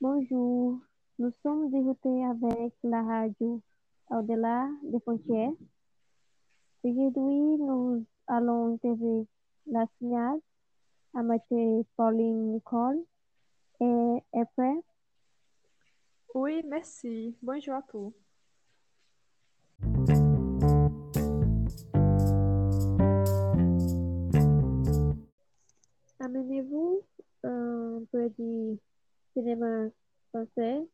Bonjour, nous sommes écoutés avec la radio Au-delà des frontières. Aujourd'hui, nous allons interviewer la signale amateur Pauline Nicole et prêt? Oui, merci. Bonjour à tous. Amenez-vous un peu du cinéma français.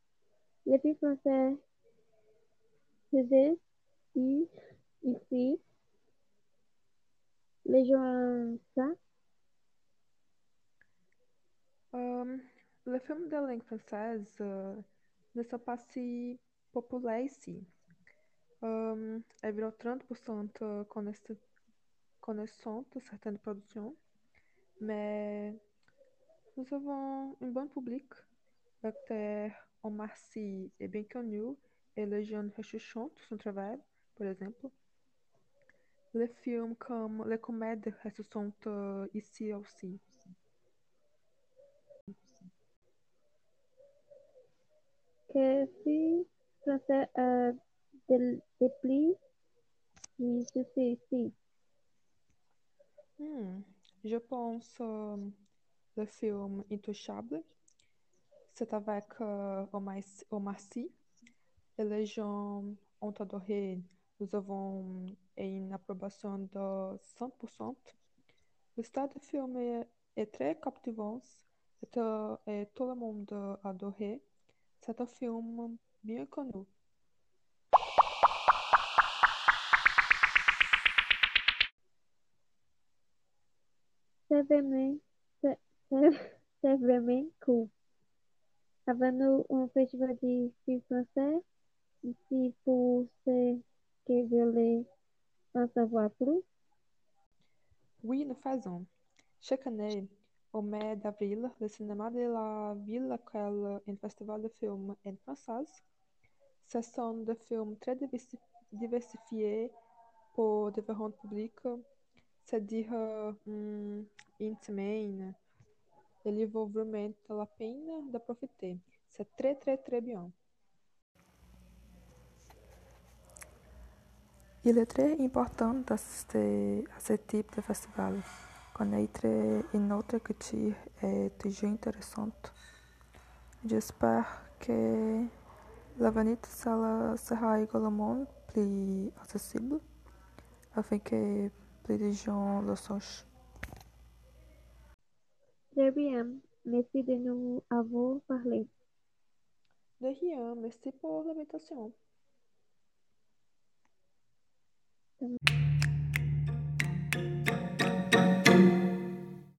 Les films français i- ici. Les gens ça. Euh, les films de langue française euh, ne sont pas si populaires ici. Euh, environ 30% connaissent, connaissent certaines productions, mais nous avons un bon public. L'acteur Omar Sy est bien connu et les jeunes recherchent son travail, par exemple. Les films comme les comédies ressortent euh, ici aussi. Que français a de, de plus de succès ici? Hmm, je pense le film Intouchable. C'est avec Omar, Omar Sy et les gens ont adoré. Nous avons une approbation de 100%. Le style du film est, est très captivant et, euh, et tout le monde a adoré. C'est un film bien connu. Vraiment cool. Avons-nous un festival de films français ici pour ceux qui veulent en savoir plus? Oui, nous faisons. Chaque année, au mai d'avril, le cinéma de la ville accueille un festival de films en français. Ce sont des films très diversi- diversifiés pour différents publics, c'est-à-dire hum, une semaine. Il vaut vraiment la peine de profiter. C'est très, très, très bien. Il est très important d'assister à ce type de festival. Connaître une autre culture est toujours intéressant. J'espère que l'avenir sera également plus accessible afin que gens le sachent. Très bien, merci de nous avoir parlé. De rien, merci pour l'invitation.